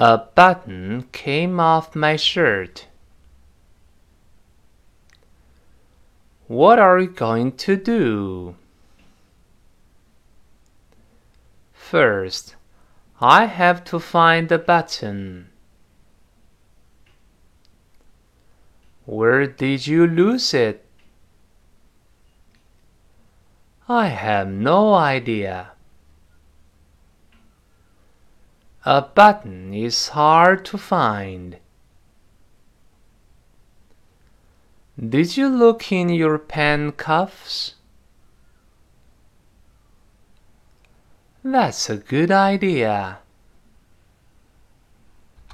A button came off my shirt. What are you going to do? First, I have to find the button. Where did you lose it? I have no idea. A button is hard to find. Did you look in your pen cuffs? That's a good idea.